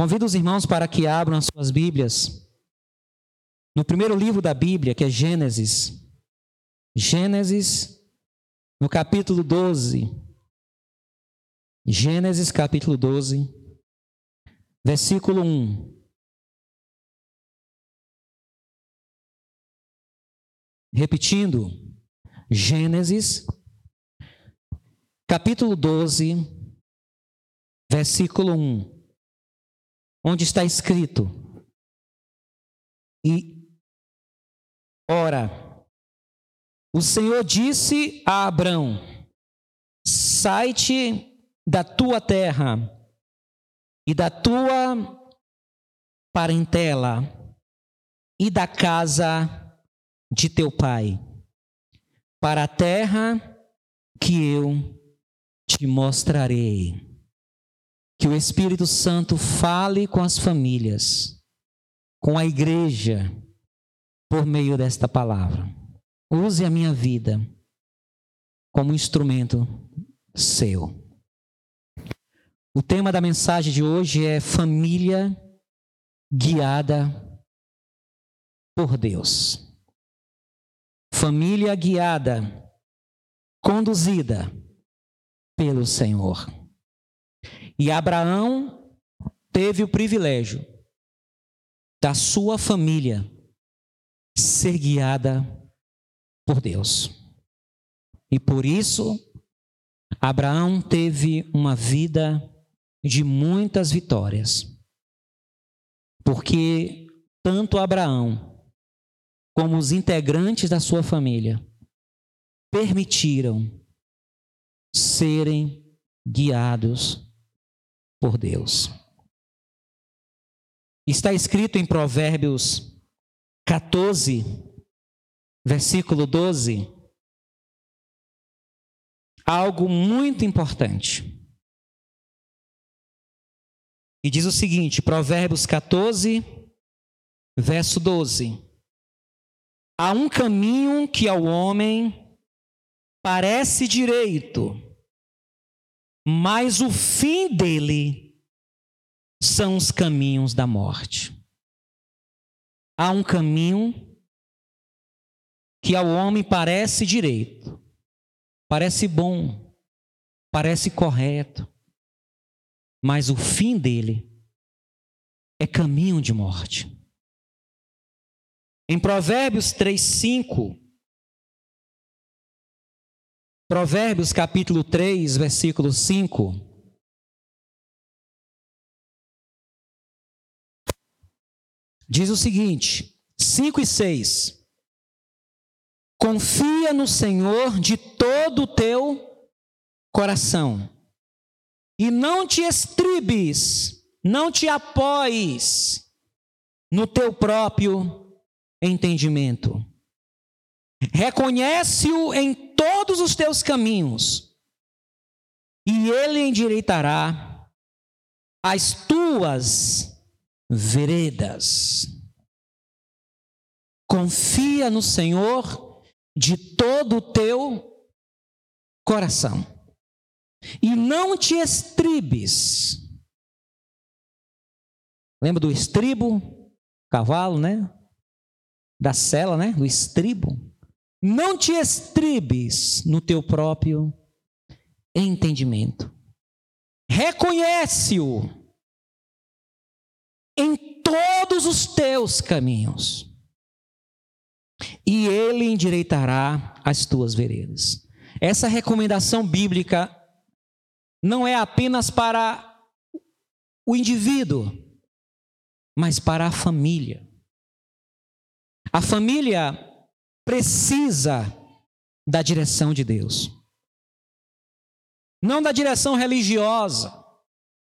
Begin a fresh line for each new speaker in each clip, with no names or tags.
Convido os irmãos para que abram as suas Bíblias no primeiro livro da Bíblia, que é Gênesis. Gênesis, no capítulo 12. Gênesis, capítulo 12, versículo 1. Repetindo, Gênesis, capítulo 12, versículo 1, onde está escrito: E, ora, o Senhor disse a Abrão: Sai-te da tua terra e da tua parentela e da casa de teu pai, para a terra que eu te mostrarei. Que o Espírito Santo fale com as famílias, com a igreja, por meio desta palavra. Use a minha vida como instrumento seu. O tema da mensagem de hoje é família guiada por Deus. Família guiada, conduzida pelo Senhor. E Abraão teve o privilégio da sua família ser guiada por Deus. E por isso, Abraão teve uma vida de muitas vitórias. Porque tanto Abraão como os integrantes da sua família permitiram serem guiados por Deus. Está escrito em Provérbios 14, versículo 12, algo muito importante. E diz o seguinte, Provérbios 14, verso 12: Há um caminho que ao homem parece direito, mas o fim dele são os caminhos da morte. Há um caminho que ao homem parece direito, parece bom, parece correto, mas o fim dele é caminho de morte. Em Provérbios 3, 5, Provérbios capítulo 3, versículo 5. Diz o seguinte: 5 e 6. Confia no Senhor de todo o teu coração, e não te estribes, não te apoies no teu próprio entendimento. Reconhece-o em todos os teus caminhos, e ele endireitará as tuas veredas. Confia no Senhor de todo o teu coração, e não te estribes. Lembra do estribo? Cavalo, né? da cela, né? Do estribo. Não te estribes no teu próprio entendimento. Reconhece-o em todos os teus caminhos, e ele endireitará as tuas veredas. Essa recomendação bíblica não é apenas para o indivíduo, mas para a família. A família precisa da direção de Deus. Não da direção religiosa.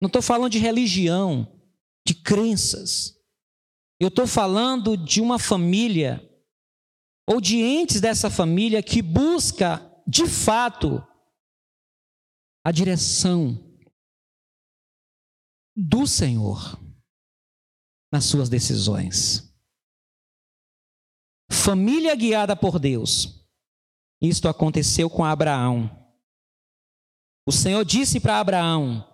Não estou falando de religião, de crenças. Eu estou falando de uma família, ou de entes dessa família, que busca, de fato, a direção do Senhor nas suas decisões. Família guiada por Deus. Isto aconteceu com Abraão. O Senhor disse para Abraão: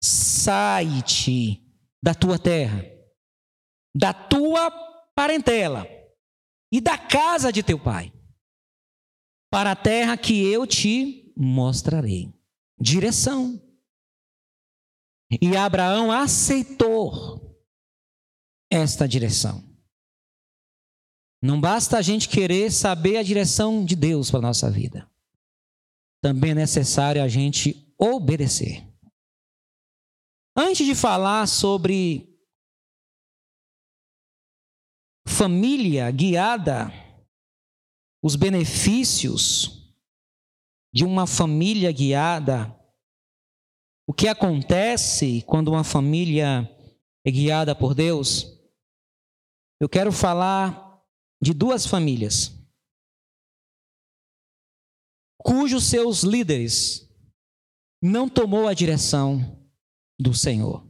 sai-te da tua terra, da tua parentela e da casa de teu pai, para a terra que eu te mostrarei. Direção. E Abraão aceitou esta direção. Não basta a gente querer saber a direção de Deus para a nossa vida. Também é necessário a gente obedecer. Antes de falar sobre família guiada, os benefícios de uma família guiada, o que acontece quando uma família é guiada por Deus, eu quero falar de duas famílias cujos seus líderes não tomou a direção do Senhor.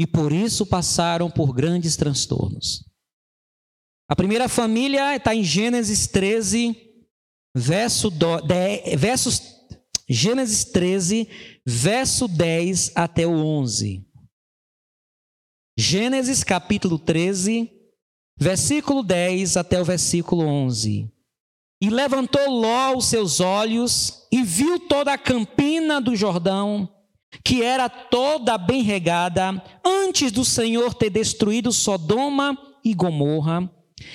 E por isso passaram por grandes transtornos. A primeira família está em Gênesis 13, verso 10, versos, Gênesis 13, verso 10 até o 11. Gênesis capítulo 13, versículo 10 até o versículo 11. E levantou Ló os seus olhos e viu toda a campina do Jordão, que era toda bem regada, antes do Senhor ter destruído Sodoma e Gomorra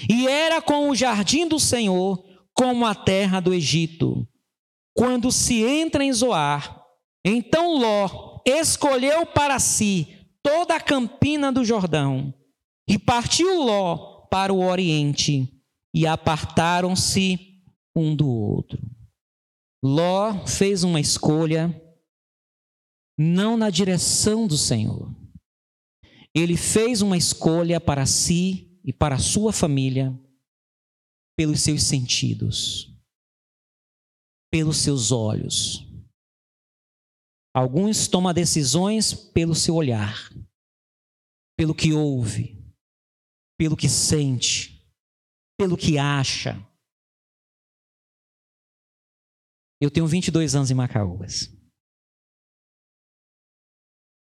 e era com o jardim do Senhor como a terra do Egito. Quando se entra em Zoar, então Ló escolheu para si toda a campina do Jordão e partiu Ló para o oriente e apartaram-se um do outro. Ló fez uma escolha não na direção do Senhor. Ele fez uma escolha para si e para a sua família pelos seus sentidos, pelos seus olhos. Alguns tomam decisões pelo seu olhar, pelo que ouve, pelo que sente, pelo que acha. Eu tenho 22 anos em Macaúbas.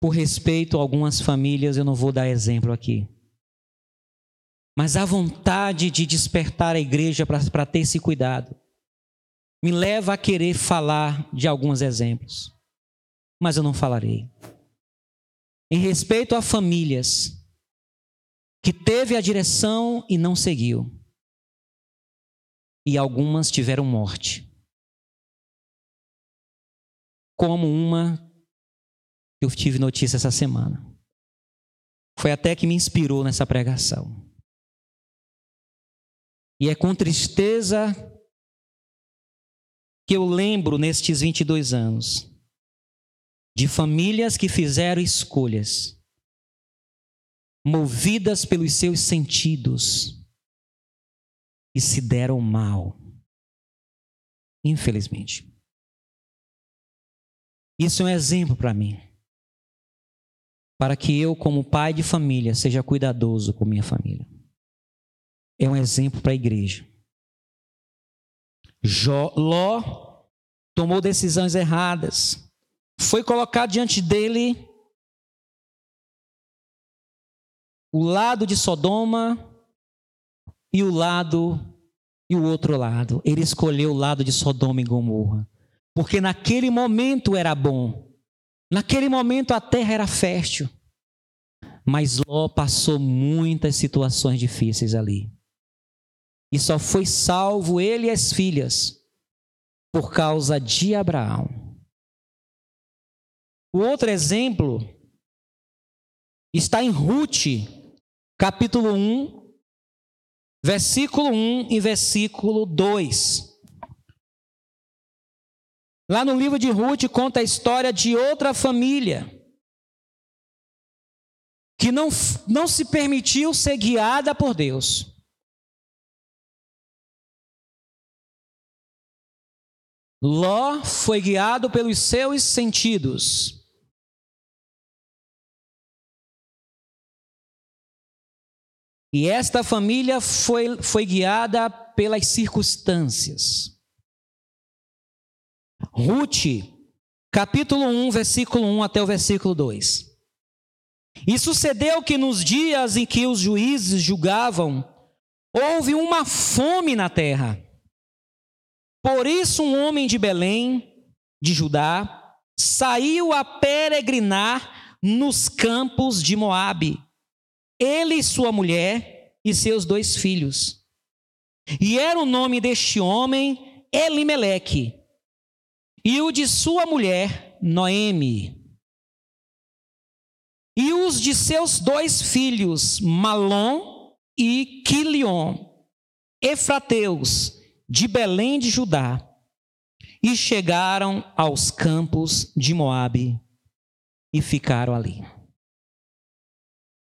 Por respeito a algumas famílias, eu não vou dar exemplo aqui mas a vontade de despertar a igreja para ter esse cuidado me leva a querer falar de alguns exemplos, mas eu não falarei. Em respeito a famílias que teve a direção e não seguiu, e algumas tiveram morte, como uma que eu tive notícia essa semana. Foi até que me inspirou nessa pregação. E é com tristeza que eu lembro nestes 22 anos de famílias que fizeram escolhas movidas pelos seus sentidos e se deram mal. Infelizmente. Isso é um exemplo para mim. Para que eu, como pai de família, seja cuidadoso com minha família é um exemplo para a igreja. Jó, Ló tomou decisões erradas. Foi colocado diante dele o lado de Sodoma e o lado e o outro lado. Ele escolheu o lado de Sodoma e Gomorra, porque naquele momento era bom. Naquele momento a terra era fértil. Mas Ló passou muitas situações difíceis ali. E só foi salvo ele e as filhas por causa de Abraão. O outro exemplo está em Ruth, capítulo 1, versículo 1 e versículo 2. Lá no livro de Ruth conta a história de outra família que não, não se permitiu ser guiada por Deus. Ló foi guiado pelos seus sentidos. E esta família foi, foi guiada pelas circunstâncias. Ruth, capítulo 1, versículo 1 até o versículo 2. E sucedeu que nos dias em que os juízes julgavam, houve uma fome na terra. Por isso, um homem de Belém, de Judá, saiu a peregrinar nos campos de Moabe, ele e sua mulher e seus dois filhos. E era o nome deste homem Elimeleque, e o de sua mulher Noemi. E os de seus dois filhos, Malom e Quilion, Efrateus, de Belém de Judá, e chegaram aos campos de Moabe e ficaram ali.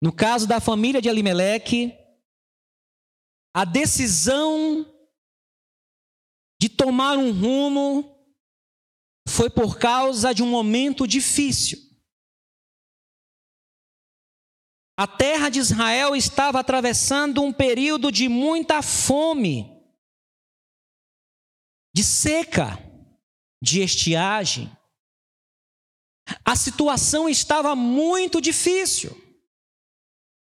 No caso da família de Elimeleque, a decisão de tomar um rumo foi por causa de um momento difícil. A terra de Israel estava atravessando um período de muita fome, de seca, de estiagem. A situação estava muito difícil.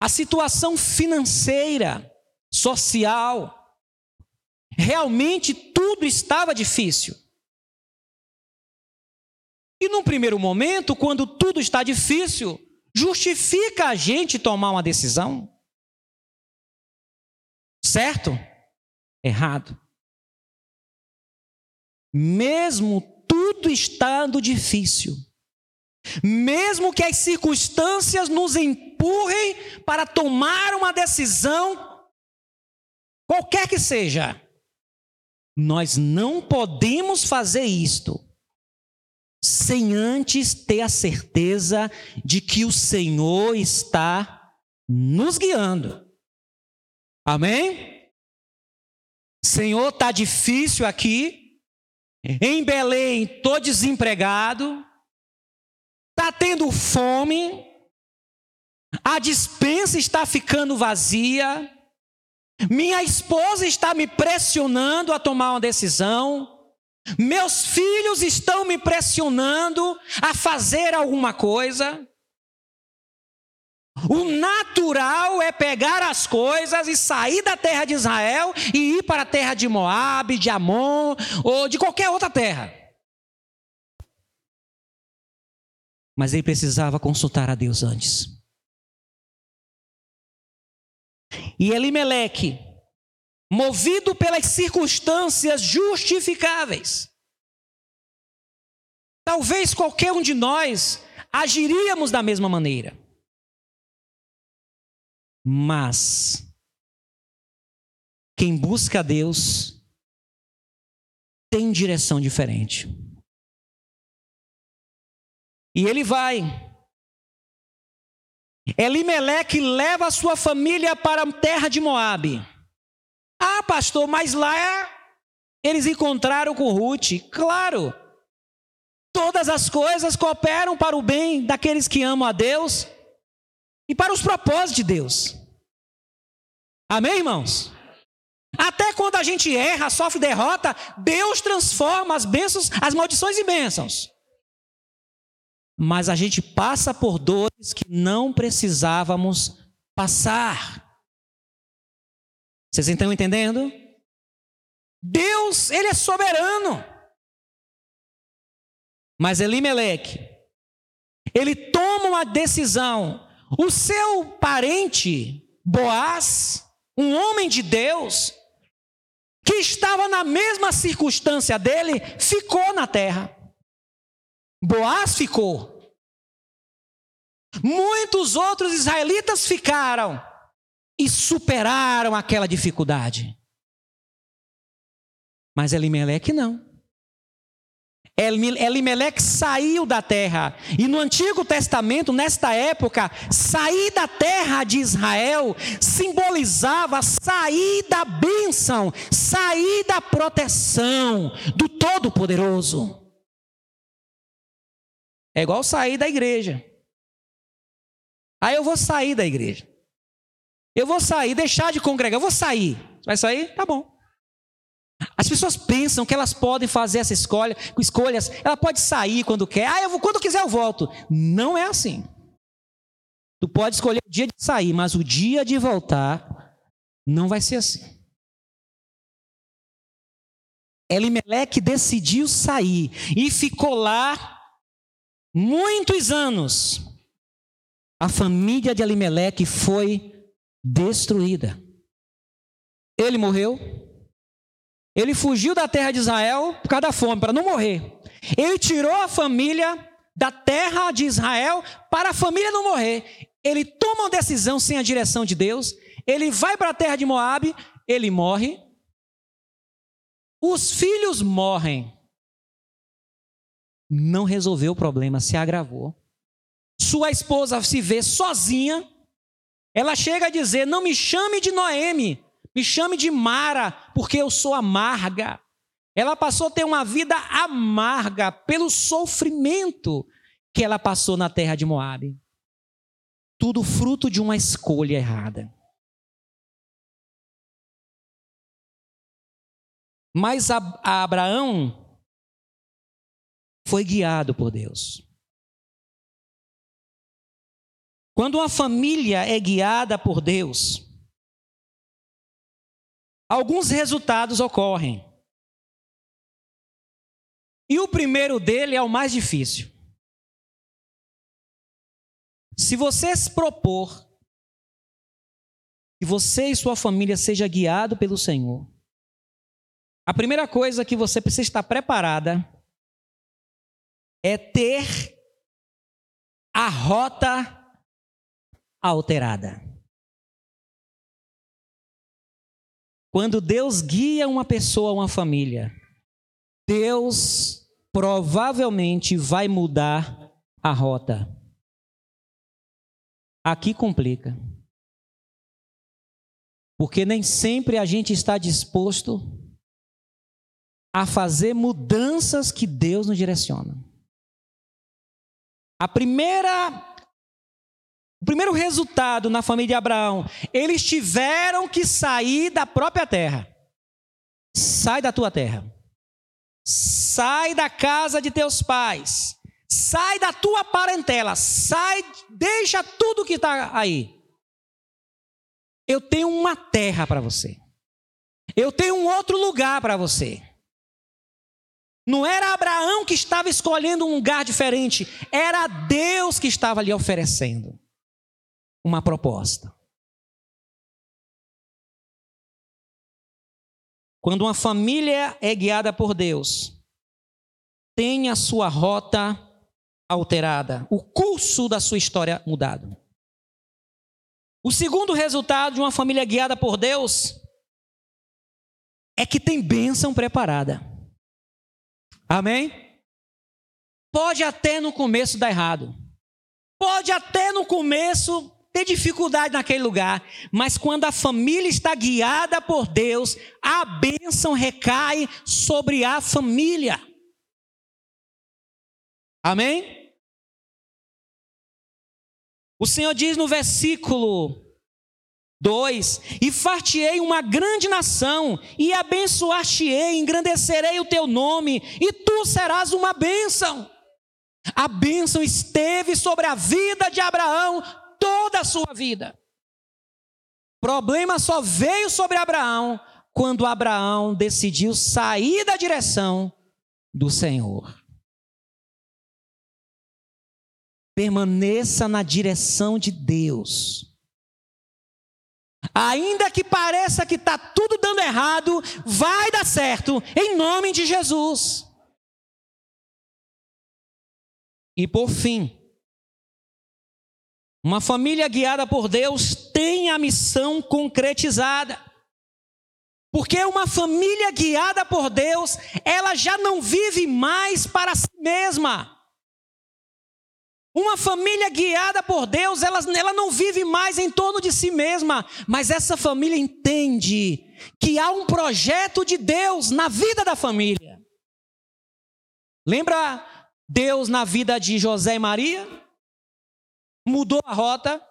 A situação financeira, social, realmente tudo estava difícil. E num primeiro momento, quando tudo está difícil, justifica a gente tomar uma decisão? Certo? Errado. Mesmo tudo estando difícil, mesmo que as circunstâncias nos empurrem para tomar uma decisão, qualquer que seja, nós não podemos fazer isto sem antes ter a certeza de que o Senhor está nos guiando. Amém? Senhor, está difícil aqui. Em Belém, estou desempregado. Está tendo fome. A dispensa está ficando vazia. Minha esposa está me pressionando a tomar uma decisão. Meus filhos estão me pressionando a fazer alguma coisa. O natural é pegar as coisas e sair da terra de Israel e ir para a terra de Moabe, de Amon ou de qualquer outra terra. Mas ele precisava consultar a Deus antes. E Elimeleque, movido pelas circunstâncias justificáveis. Talvez qualquer um de nós agiríamos da mesma maneira. Mas quem busca a Deus tem direção diferente. E ele vai. Elimeleque leva a sua família para a terra de Moabe. Ah, pastor, mas lá eles encontraram com Ruth. Claro. Todas as coisas cooperam para o bem daqueles que amam a Deus e para os propósitos de Deus. Amém, irmãos? Até quando a gente erra, sofre derrota, Deus transforma as bênçãos, as maldições em bênçãos. Mas a gente passa por dores que não precisávamos passar. Vocês estão entendendo? Deus, ele é soberano. Mas Elimeleque, ele toma uma decisão. O seu parente, Boaz, um homem de Deus, que estava na mesma circunstância dele, ficou na terra. Boaz ficou. Muitos outros israelitas ficaram e superaram aquela dificuldade. Mas Elimeleque não. Elimeleque saiu da terra. E no Antigo Testamento, nesta época, sair da terra de Israel simbolizava sair da bênção, sair da proteção do Todo-Poderoso. É igual sair da igreja. Aí eu vou sair da igreja. Eu vou sair, deixar de congregar, eu vou sair. Vai sair? Tá bom. As pessoas pensam que elas podem fazer essa escolha, escolhas, ela pode sair quando quer. Ah, eu vou, quando quiser eu volto. Não é assim. Tu pode escolher o dia de sair, mas o dia de voltar não vai ser assim. Elimeleque decidiu sair e ficou lá muitos anos. A família de Elimeleque foi destruída. Ele morreu. Ele fugiu da terra de Israel por causa da fome, para não morrer. Ele tirou a família da terra de Israel para a família não morrer ele toma uma decisão sem a direção de Deus, ele vai para a terra de Moabe, ele morre. Os filhos morrem. Não resolveu o problema, se agravou. Sua esposa se vê sozinha. Ela chega a dizer: Não me chame de Noemi, me chame de Mara, porque eu sou amarga. Ela passou a ter uma vida amarga pelo sofrimento que ela passou na terra de Moabe tudo fruto de uma escolha errada. Mas a, a Abraão foi guiado por Deus. Quando uma família é guiada por Deus, alguns resultados ocorrem. E o primeiro dele é o mais difícil. Se você se propor que você e sua família seja guiado pelo Senhor, a primeira coisa que você precisa estar preparada é ter a rota alterada. Quando Deus guia uma pessoa, uma família, Deus provavelmente vai mudar a rota. Aqui complica. Porque nem sempre a gente está disposto a fazer mudanças que Deus nos direciona. A primeira o primeiro resultado na família de Abraão, eles tiveram que sair da própria terra. Sai da tua terra. Sai da casa de teus pais. Sai da tua parentela, sai, deixa tudo que está aí. Eu tenho uma terra para você. Eu tenho um outro lugar para você. Não era Abraão que estava escolhendo um lugar diferente, era Deus que estava lhe oferecendo uma proposta. Quando uma família é guiada por Deus, tem a sua rota alterada, o curso da sua história mudado. O segundo resultado de uma família guiada por Deus é que tem bênção preparada. Amém? Pode até no começo dar errado. Pode até no começo ter dificuldade naquele lugar, mas quando a família está guiada por Deus, a bênção recai sobre a família. Amém? O Senhor diz no versículo 2: E fartiei uma grande nação, e abençoar-te-ei, engrandecerei o teu nome, e tu serás uma bênção. A bênção esteve sobre a vida de Abraão toda a sua vida. O problema só veio sobre Abraão quando Abraão decidiu sair da direção do Senhor. Permaneça na direção de Deus. Ainda que pareça que está tudo dando errado, vai dar certo, em nome de Jesus. E por fim, uma família guiada por Deus tem a missão concretizada. Porque uma família guiada por Deus, ela já não vive mais para si mesma. Uma família guiada por Deus, ela, ela não vive mais em torno de si mesma, mas essa família entende que há um projeto de Deus na vida da família. Lembra Deus na vida de José e Maria? Mudou a rota.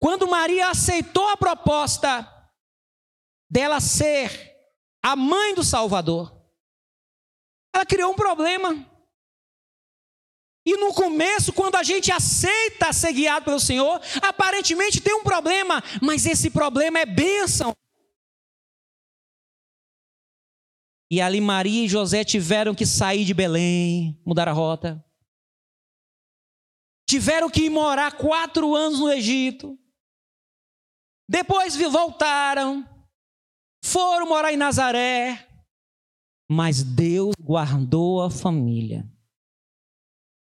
Quando Maria aceitou a proposta dela ser a mãe do Salvador, ela criou um problema. E no começo, quando a gente aceita ser guiado pelo Senhor, aparentemente tem um problema, mas esse problema é bênção. E ali Maria e José tiveram que sair de Belém, mudar a rota. Tiveram que ir morar quatro anos no Egito. Depois voltaram, foram morar em Nazaré. Mas Deus guardou a família.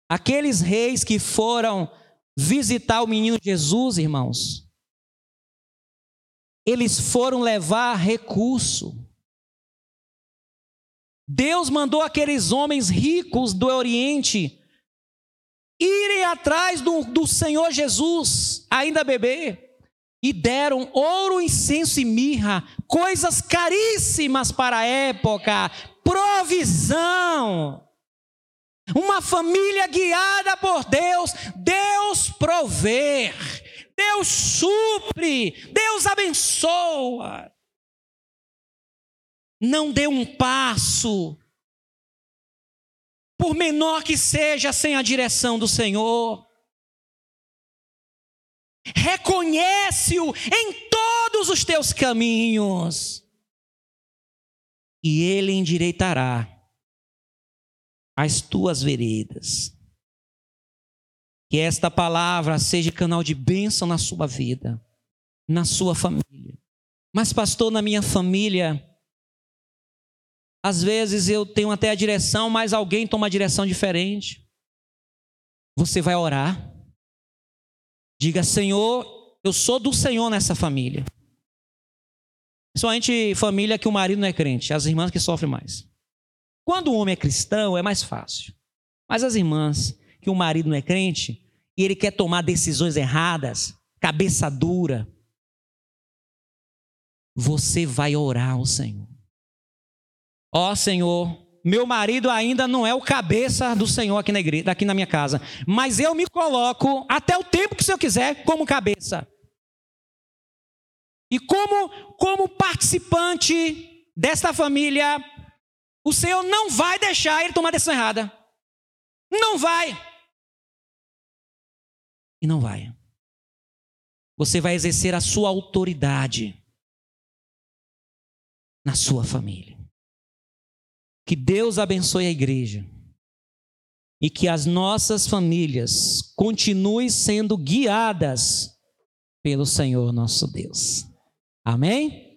Aqueles reis que foram visitar o menino Jesus, irmãos, eles foram levar recurso. Deus mandou aqueles homens ricos do Oriente irem atrás do, do Senhor Jesus, ainda bebê, e deram ouro, incenso e mirra, coisas caríssimas para a época, provisão. Uma família guiada por Deus, Deus provê, Deus supre, Deus abençoa. Não dê um passo, por menor que seja, sem a direção do Senhor. Reconhece-o em todos os teus caminhos, e ele endireitará as tuas veredas. Que esta palavra seja canal de bênção na sua vida, na sua família. Mas, pastor, na minha família, às vezes eu tenho até a direção, mas alguém toma a direção diferente. Você vai orar. Diga, Senhor, eu sou do Senhor nessa família. Principalmente família que o marido não é crente, as irmãs que sofrem mais. Quando o homem é cristão, é mais fácil. Mas as irmãs que o marido não é crente e ele quer tomar decisões erradas, cabeça dura, você vai orar ao Senhor. Ó oh, Senhor, meu marido ainda não é o cabeça do Senhor aqui na igreja, aqui na minha casa, mas eu me coloco até o tempo que o Senhor quiser como cabeça. E como como participante desta família, o Senhor não vai deixar ele tomar decisão errada. Não vai. E não vai. Você vai exercer a sua autoridade na sua família. Que Deus abençoe a igreja e que as nossas famílias continuem sendo guiadas pelo Senhor nosso Deus. Amém?